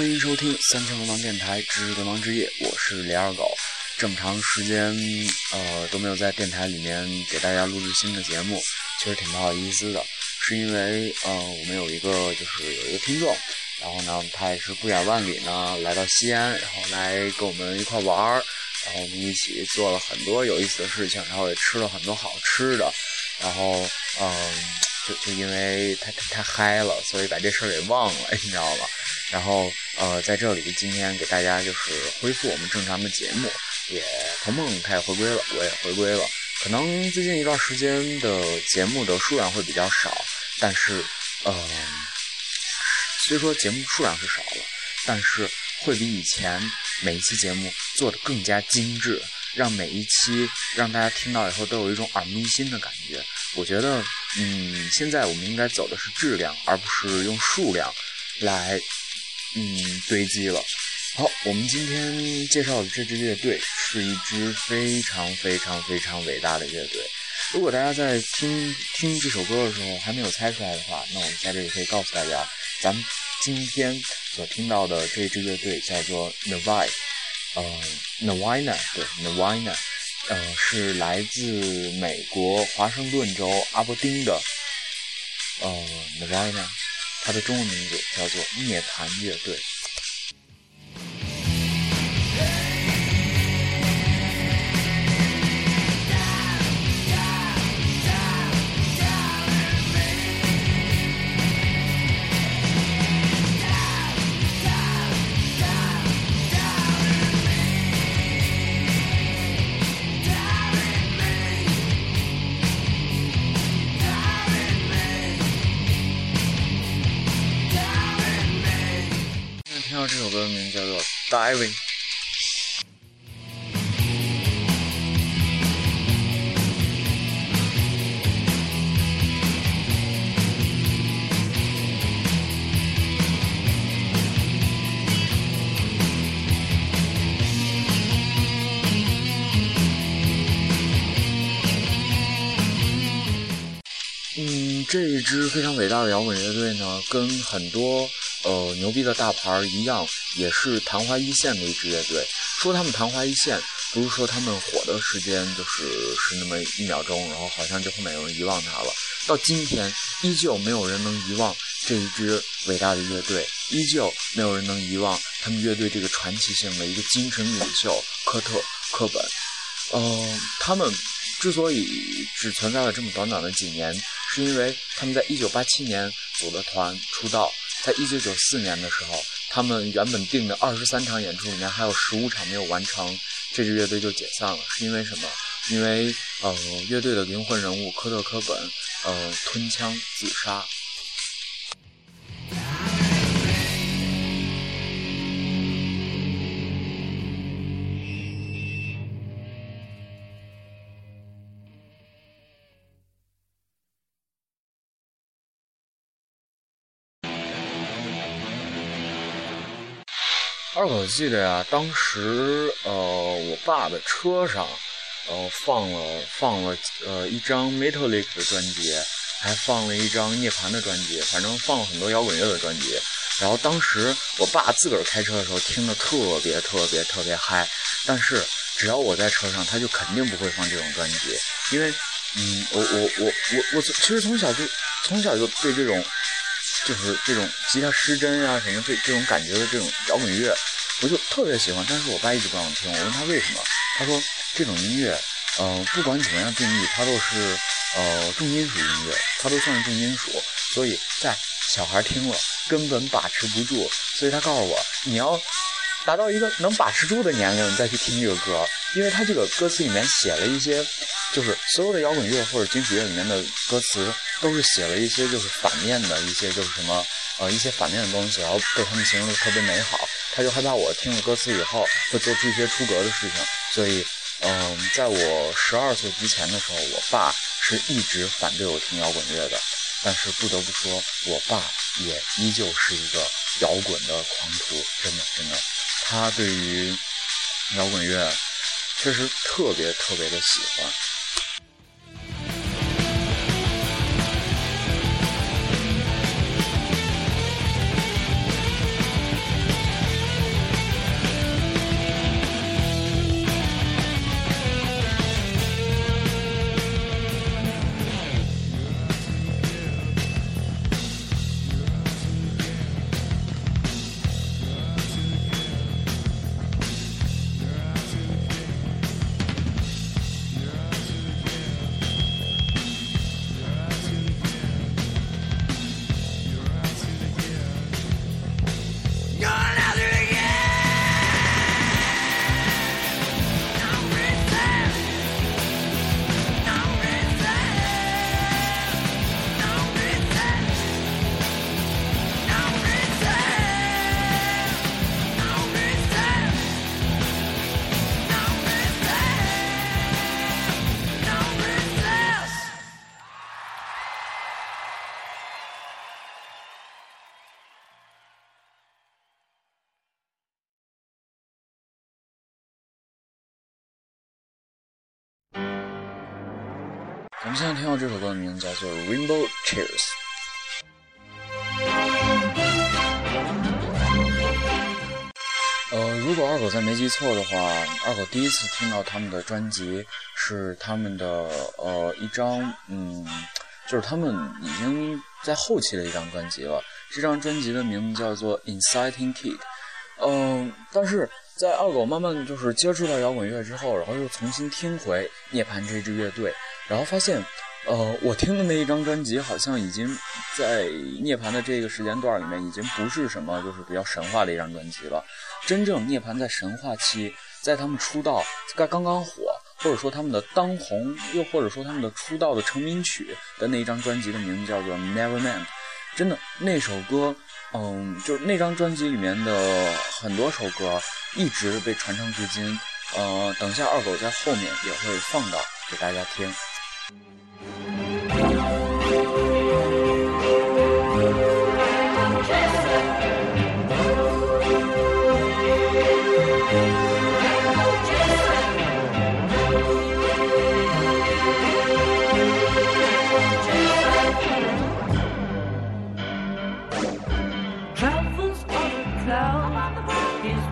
欢迎收听三千流氓电台知识流氓之夜，我是李二狗。这么长时间，呃，都没有在电台里面给大家录制新的节目，其实挺不好意思的。是因为，呃，我们有一个就是有一个听众，然后呢，他也是不远万里呢来到西安，然后来跟我们一块玩儿，然后我们一起做了很多有意思的事情，然后也吃了很多好吃的，然后，嗯，就就因为太太嗨了，所以把这事儿给忘了，你知道吗？然后，呃，在这里今天给大家就是恢复我们正常的节目，也童梦他也回归了，我也回归了。可能最近一段时间的节目的数量会比较少，但是，嗯，虽说节目数量是少了，但是会比以前每一期节目做的更加精致，让每一期让大家听到以后都有一种耳目一新的感觉。我觉得，嗯，现在我们应该走的是质量，而不是用数量来。嗯，堆积了。好，我们今天介绍的这支乐队是一支非常非常非常伟大的乐队。如果大家在听听这首歌的时候还没有猜出来的话，那我们在这里可以告诉大家，咱们今天所听到的这支乐队叫做 Navai，呃，Navina，对，Navina，呃，是来自美国华盛顿州阿伯丁的，呃，Navina。它的中文名字叫做涅槃乐队。Diving》。嗯，这一支非常伟大的摇滚乐队呢，跟很多。呃，牛逼的大牌一样，也是昙花一现的一支乐队。说他们昙花一现，不是说他们火的时间就是是那么一秒钟，然后好像就后面有人遗忘他了。到今天，依旧没有人能遗忘这一支伟大的乐队，依旧没有人能遗忘他们乐队这个传奇性的一个精神领袖科特·科本。嗯，他们之所以只存在了这么短短的几年，是因为他们在一九八七年组的团出道。在一九九四年的时候，他们原本定的二十三场演出里面还有十五场没有完成，这支乐队就解散了。是因为什么？因为呃，乐队的灵魂人物科特·科本呃吞枪自杀。二狗记得呀，当时呃，我爸的车上，呃，放了放了呃一张 Metallic 的专辑，还放了一张涅槃的专辑，反正放了很多摇滚乐的专辑。然后当时我爸自个儿开车的时候听的特别特别特别嗨，但是只要我在车上，他就肯定不会放这种专辑，因为嗯，我我我我我其实从小就从小就对这种。就是这种吉他失真啊，什么这这种感觉的这种摇滚乐，我就特别喜欢。但是我爸一直不让我听。我问他为什么，他说这种音乐，呃，不管怎么样定义，它都是呃重金属音乐，它都算是重金属。所以在小孩听了根本把持不住。所以他告诉我，你要达到一个能把持住的年龄，你再去听这个歌，因为他这个歌词里面写了一些，就是所有的摇滚乐或者金属乐里面的歌词。都是写了一些就是反面的一些就是什么呃一些反面的东西，然后被他们形容的特别美好。他就害怕我听了歌词以后会做出一些出格的事情，所以嗯，在我十二岁之前的时候，我爸是一直反对我听摇滚乐的。但是不得不说，我爸也依旧是一个摇滚的狂徒，真的真的，他对于摇滚乐确实特别特别的喜欢。现在听到这首歌的名字叫做《Rainbow Tears》。呃，如果二狗再没记错的话，二狗第一次听到他们的专辑是他们的呃一张，嗯，就是他们已经在后期的一张专辑了。这张专辑的名字叫做《Inciting Kid》。嗯，但是在二狗慢慢就是接触到摇滚乐之后，然后又重新听回涅槃这支乐队，然后发现，呃，我听的那一张专辑好像已经在涅槃的这个时间段里面，已经不是什么就是比较神话的一张专辑了。真正涅槃在神话期，在他们出道刚刚刚火，或者说他们的当红，又或者说他们的出道的成名曲的那一张专辑的名字叫做《Nevermind》。真的那首歌，嗯，就是那张专辑里面的很多首歌一直被传唱至今。呃，等下二狗在后面也会放到给大家听。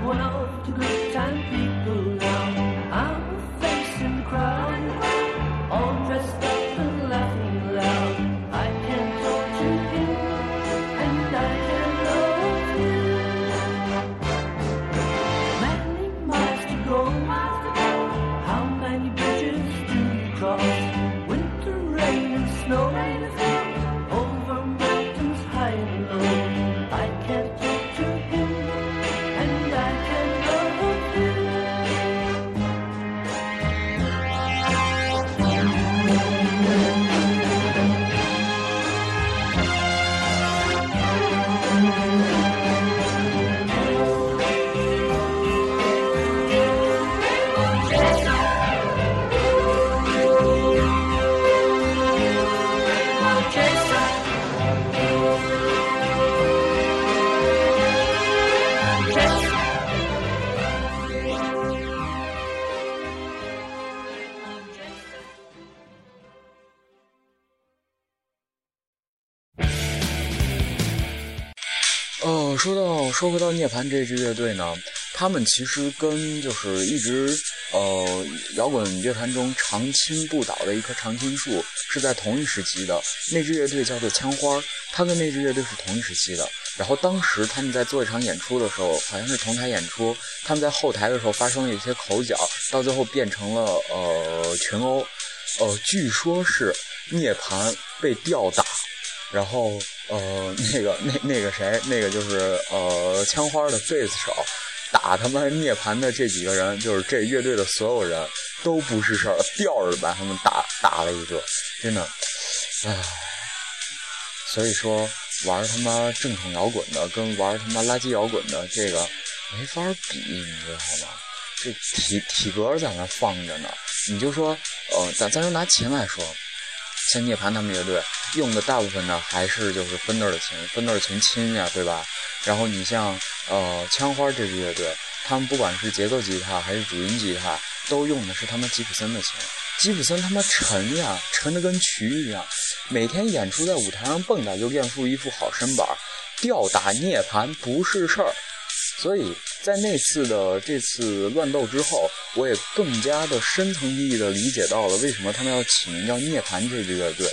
one of the good time people. 说到说回到涅槃这支乐队呢，他们其实跟就是一直呃摇滚乐坛中常青不倒的一棵常青树是在同一时期的。那支乐队叫做枪花，他跟那支乐队是同一时期的。然后当时他们在做一场演出的时候，好像是同台演出，他们在后台的时候发生了一些口角，到最后变成了呃群殴。呃，据说是涅槃被吊打，然后。呃，那个，那那个谁，那个就是呃，枪花的贝斯手，打他们涅槃的这几个人，就是这乐队的所有人都不是事儿，吊着把他们打打了一个，真的，唉，所以说玩他妈正统摇滚的跟玩他妈垃圾摇滚的这个没法比，你知道吗？这体体格在那放着呢，你就说，呃，咱咱就拿琴来说。像涅槃他们乐队用的大部分呢，还是就是芬德的琴，芬德的琴轻呀，对吧？然后你像呃枪花这支乐队，他们不管是节奏吉他还是主音吉他，都用的是他们吉普森的琴。吉普森他妈沉呀，沉的跟渠一样，每天演出在舞台上蹦跶就练出一副好身板，吊打涅槃不是事儿。所以在那次的这次乱斗之后，我也更加的深层意义的理解到了为什么他们要起名叫涅槃这支乐队，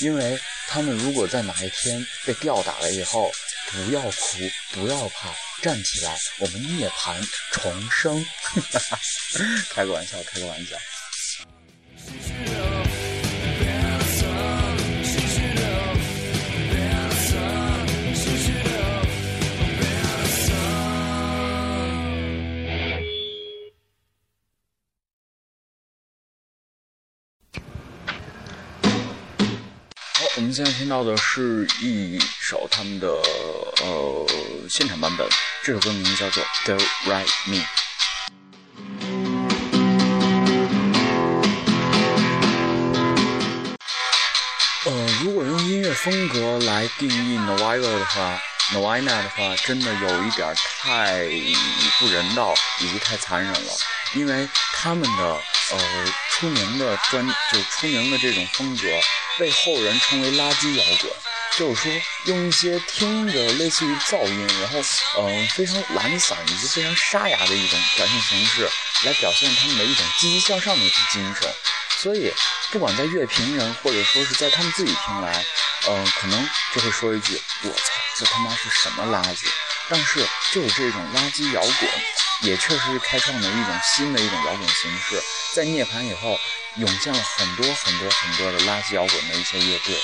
因为他们如果在哪一天被吊打了以后，不要哭，不要怕，站起来，我们涅槃重生，开个玩笑，开个玩笑。我们现在听到的是一首他们的呃现场版本，这首歌名字叫做《The Right Me》。呃，如果用音乐风格来定义 Novia 的话，Novia 的话，真的有一点太不人道以及太残忍了。因为他们的呃出名的专就出名的这种风格被后人称为垃圾摇滚，就是说用一些听着类似于噪音，然后嗯非常懒散以及非常沙哑的一种表现形式来表现他们的一种积极向上的一种精神，所以不管在乐评人或者说是在他们自己听来，嗯可能就会说一句我操这他妈是什么垃圾。但是，就是这种垃圾摇滚，也确实是开创了一种新的一种摇滚形式。在涅槃以后，涌现了很多很多很多的垃圾摇滚的一些乐队。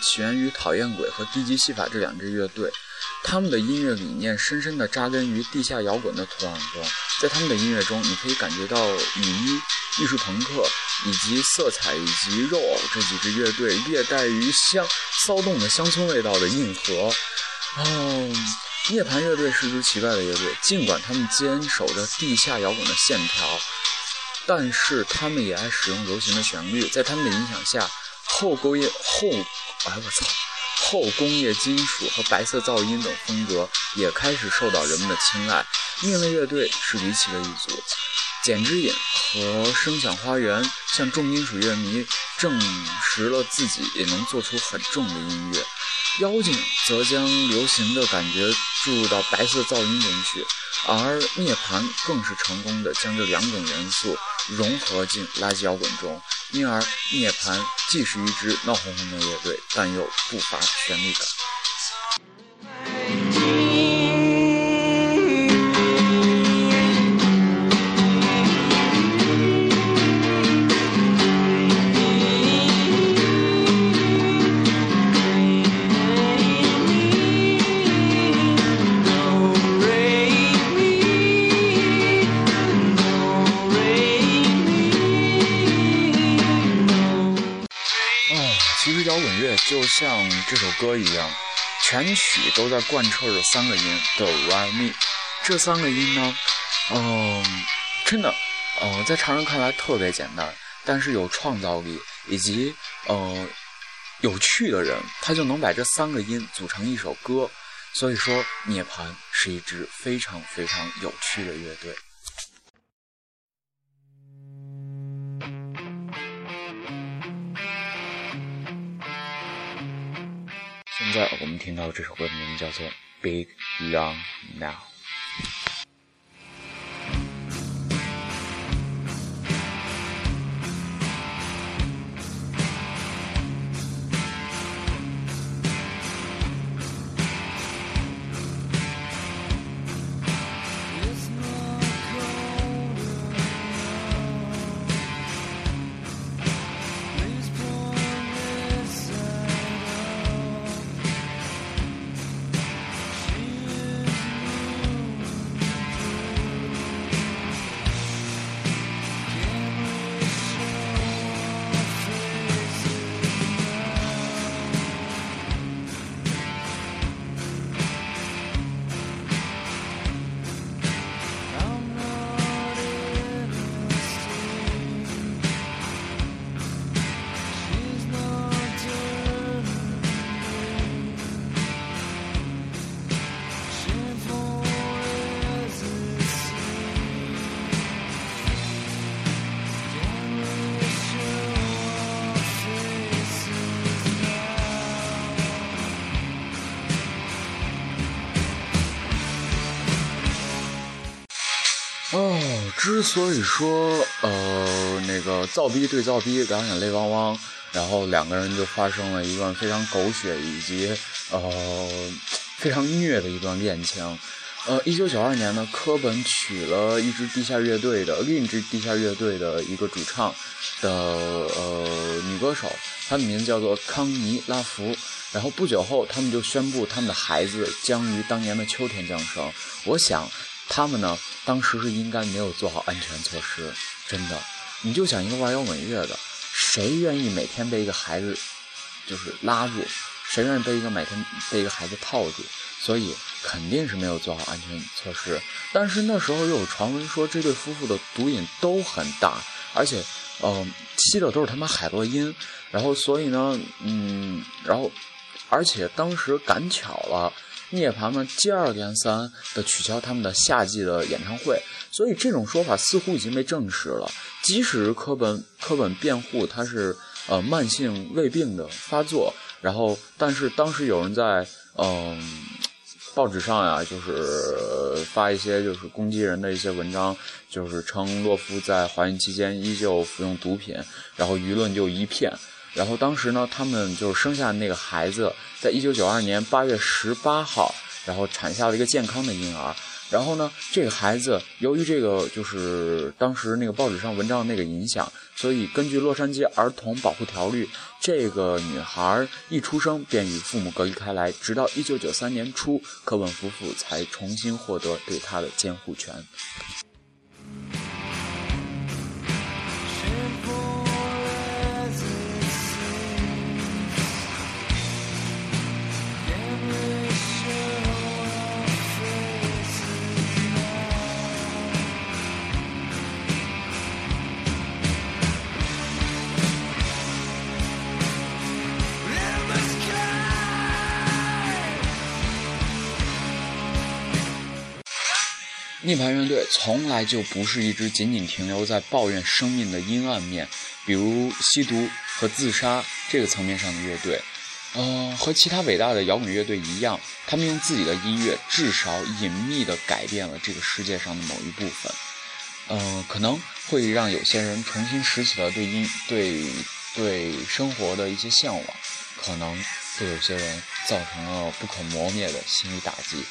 起源于讨厌鬼和低级戏法这两支乐队，他们的音乐理念深深地扎根于地下摇滚的土壤中。在他们的音乐中，你可以感觉到雨衣、艺术朋克以及色彩以及肉偶这几支乐队略带于乡骚动的乡村味道的硬核。哦，涅槃乐队是支奇怪的乐队，尽管他们坚守着地下摇滚的线条，但是他们也爱使用流行的旋律。在他们的影响下，后工业后。哎我操！后工业金属和白色噪音等风格也开始受到人们的青睐。另类乐队是离奇的一组，剪之影和声响花园向重金属乐迷证实了自己也能做出很重的音乐。妖精则将流行的感觉注入到白色噪音中去，而涅槃更是成功的将这两种元素融合进垃圾摇滚中。因而，涅槃既是一支闹哄哄的乐队，但又不乏旋律感。摇滚乐就像这首歌一样，全曲都在贯彻着三个音哆来咪。这三个音呢，嗯，真的，呃，在常人看来特别简单，但是有创造力以及呃有趣的人，他就能把这三个音组成一首歌。所以说，涅槃是一支非常非常有趣的乐队。现在我们听到这首歌的名字叫做《Big Long Now》。之所以说呃那个造逼对造逼，两眼泪汪汪，然后两个人就发生了一段非常狗血以及呃非常虐的一段恋情。呃，一九九二年呢，科本娶了一支地下乐队的另一支地下乐队的一个主唱的呃女歌手，她的名字叫做康妮拉福。然后不久后，他们就宣布他们的孩子将于当年的秋天降生。我想，他们呢，当时是应该没有做好安全措施。真的，你就想一个玩摇滚乐的，谁愿意每天被一个孩子就是拉住？谁愿意被一个每天被一个孩子套住？所以肯定是没有做好安全措施，但是那时候又有传闻说这对夫妇的毒瘾都很大，而且，嗯，吸的都是他妈海洛因，然后所以呢，嗯，然后，而且当时赶巧了，涅槃们接二连三的取消他们的夏季的演唱会，所以这种说法似乎已经被证实了。即使科本科本辩护他是呃慢性胃病的发作，然后但是当时有人在嗯。报纸上呀，就是发一些就是攻击人的一些文章，就是称洛夫在怀孕期间依旧服用毒品，然后舆论就一片。然后当时呢，他们就是生下那个孩子，在一九九二年八月十八号，然后产下了一个健康的婴儿。然后呢，这个孩子由于这个就是当时那个报纸上文章那个影响，所以根据洛杉矶儿童保护条例，这个女孩一出生便与父母隔离开来，直到一九九三年初，科本夫妇才重新获得对她的监护权。涅槃乐队从来就不是一支仅仅停留在抱怨生命的阴暗面，比如吸毒和自杀这个层面上的乐队。呃，和其他伟大的摇滚乐队一样，他们用自己的音乐至少隐秘地改变了这个世界上的某一部分。呃，可能会让有些人重新拾起了对音对对生活的一些向往，可能对有些人造成了不可磨灭的心理打击。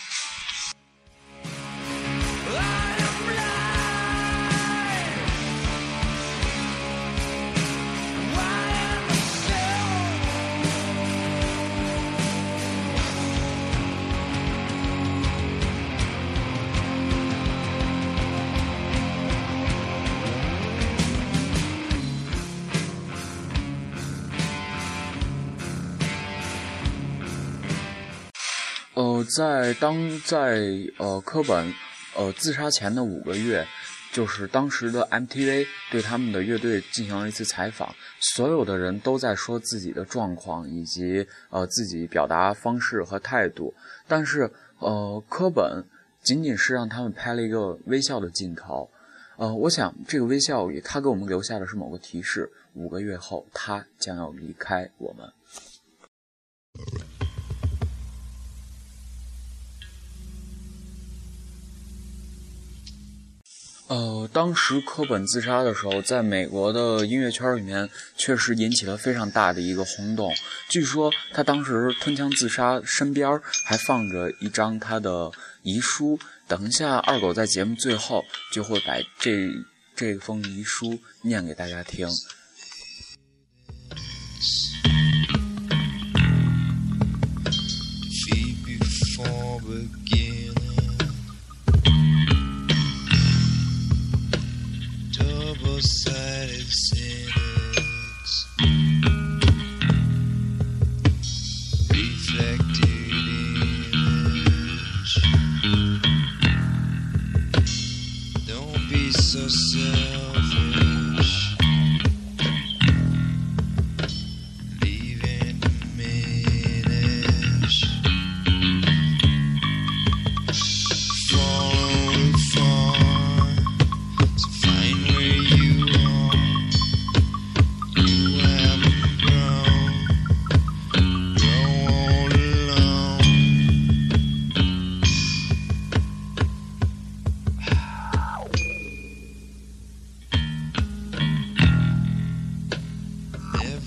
呃，在当在呃科本呃自杀前的五个月，就是当时的 MTV 对他们的乐队进行了一次采访，所有的人都在说自己的状况以及呃自己表达方式和态度，但是呃科本仅仅是让他们拍了一个微笑的镜头，呃，我想这个微笑里他给我们留下的是某个提示，五个月后他将要离开我们。呃，当时柯本自杀的时候，在美国的音乐圈里面确实引起了非常大的一个轰动。据说他当时吞枪自杀，身边还放着一张他的遗书。等一下，二狗在节目最后就会把这这封遗书念给大家听。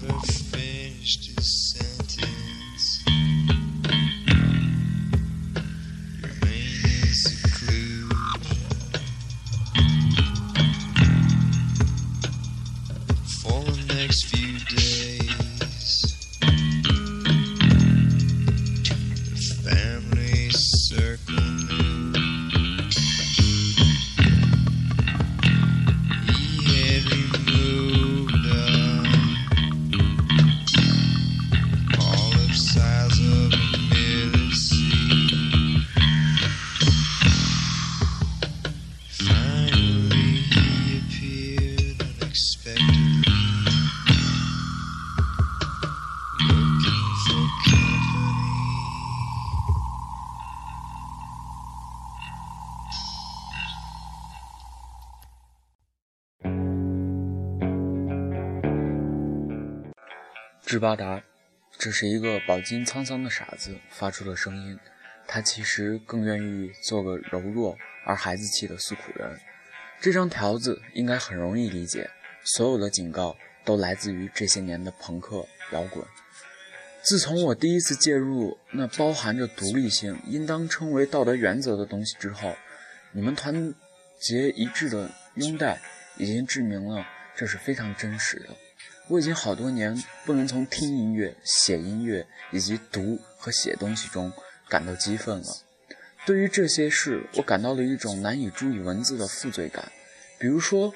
ever finished 智巴达，这是一个饱经沧桑的傻子发出的声音。他其实更愿意做个柔弱而孩子气的诉苦人。这张条子应该很容易理解。所有的警告都来自于这些年的朋克摇滚。自从我第一次介入那包含着独立性、应当称为道德原则的东西之后，你们团结一致的拥戴已经证明了这是非常真实的。我已经好多年不能从听音乐、写音乐以及读和写东西中感到激愤了。对于这些事，我感到了一种难以注意文字的负罪感。比如说，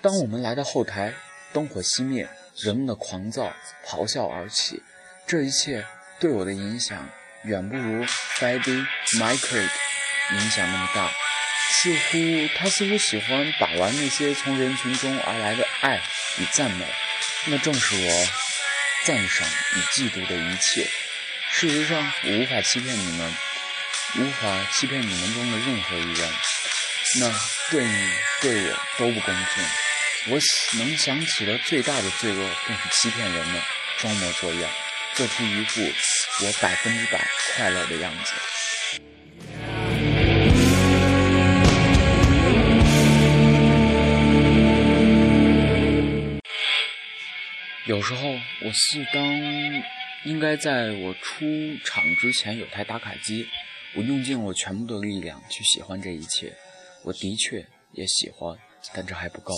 当我们来到后台，灯火熄灭，人们的狂躁咆哮而起，这一切对我的影响远不如 Freddie Mercury 影响那么大。似乎他似乎喜欢把玩那些从人群中而来的爱。与赞美，那正是我赞赏与嫉妒的一切。事实上，我无法欺骗你们，无法欺骗你们中的任何一人。那对你、对我都不公平。我能想起的最大的罪恶，便是欺骗人们，装模作样，做出一副我百分之百快乐的样子。有时候，我似当应该在我出场之前有台打卡机，我用尽我全部的力量去喜欢这一切。我的确也喜欢，但这还不够。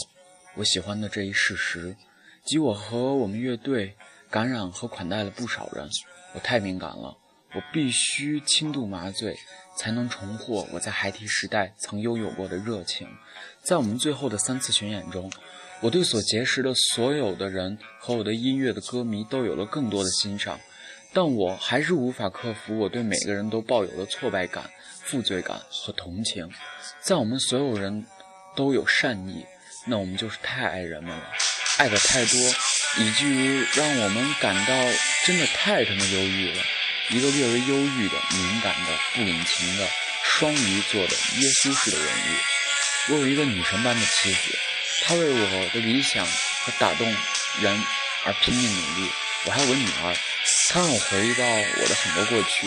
我喜欢的这一事实，即我和我们乐队感染和款待了不少人。我太敏感了，我必须轻度麻醉，才能重获我在孩提时代曾拥有过的热情。在我们最后的三次巡演中。我对所结识的所有的人和我的音乐的歌迷都有了更多的欣赏，但我还是无法克服我对每个人都抱有的挫败感、负罪感和同情。在我们所有人都有善意，那我们就是太爱人们了，爱的太多，以至于让我们感到真的太他妈忧郁了。一个略微忧郁的、敏感的、不领情的双鱼座的耶稣式的人物。我有一个女神般的妻子。他为我的理想和打动人而拼命努力。我还有个女儿，她让我回忆到我的很多过去。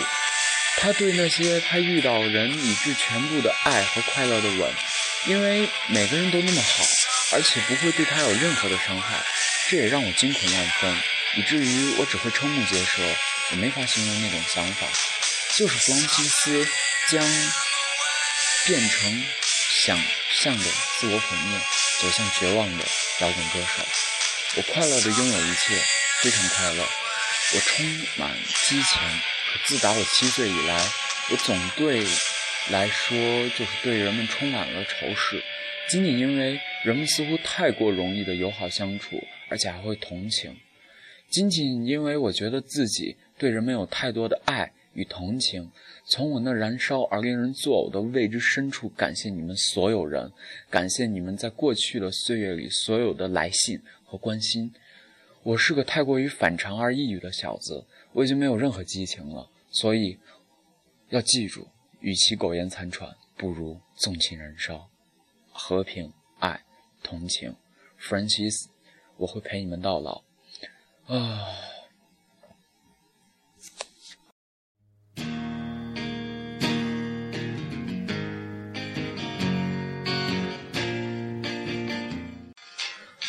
他对那些他遇到人以致全部的爱和快乐的吻，因为每个人都那么好，而且不会对他有任何的伤害，这也让我惊恐万分，以至于我只会瞠目结舌。我没法形容那种想法，就是弗朗西斯将变成想象的自我毁灭。走向绝望的摇滚歌手，我快乐的拥有一切，非常快乐。我充满激情，可自打我七岁以来，我总对来说就是对人们充满了仇视，仅仅因为人们似乎太过容易的友好相处，而且还会同情，仅仅因为我觉得自己对人们有太多的爱与同情。从我那燃烧而令人作呕的未知深处，感谢你们所有人，感谢你们在过去的岁月里所有的来信和关心。我是个太过于反常而抑郁的小子，我已经没有任何激情了。所以，要记住，与其苟延残喘，不如纵情燃烧。和平、爱、同情，Francis，我会陪你们到老。啊。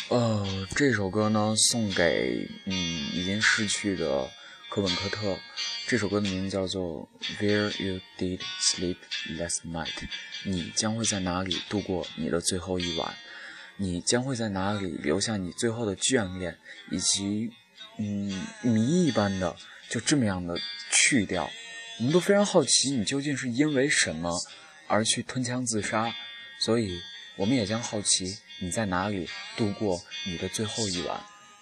呃，这首歌呢送给嗯已经逝去的科本科特。这首歌的名字叫做《Where You Did Sleep Last Night》。你将会在哪里度过你的最后一晚？你将会在哪里留下你最后的眷恋，以及嗯谜一般的就这么样的去掉？我们都非常好奇，你究竟是因为什么而去吞枪自杀？所以，我们也将好奇。你在哪里度过你的最后一晚？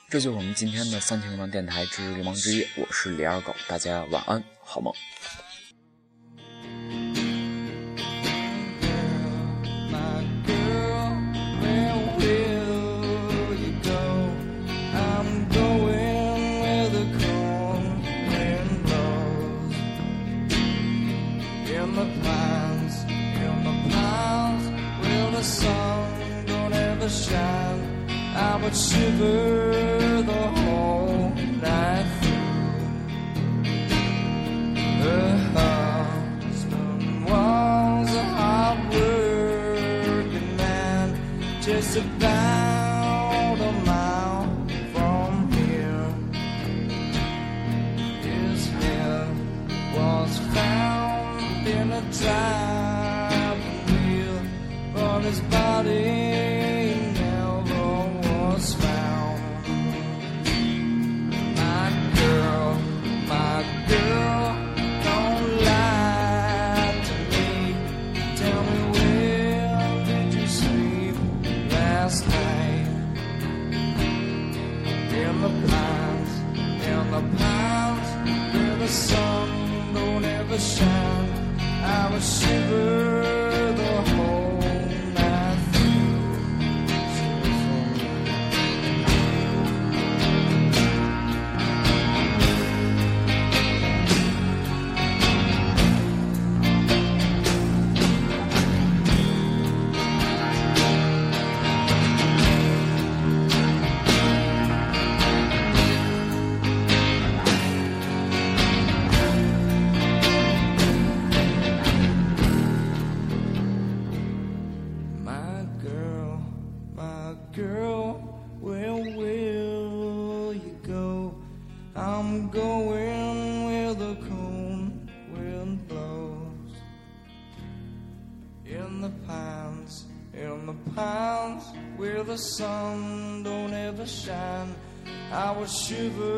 这就是我们今天的三千流氓电台之流氓之夜。我是李二狗，大家晚安，好梦。I would shiver the whole night through. Her husband was a hard working man, just about shiver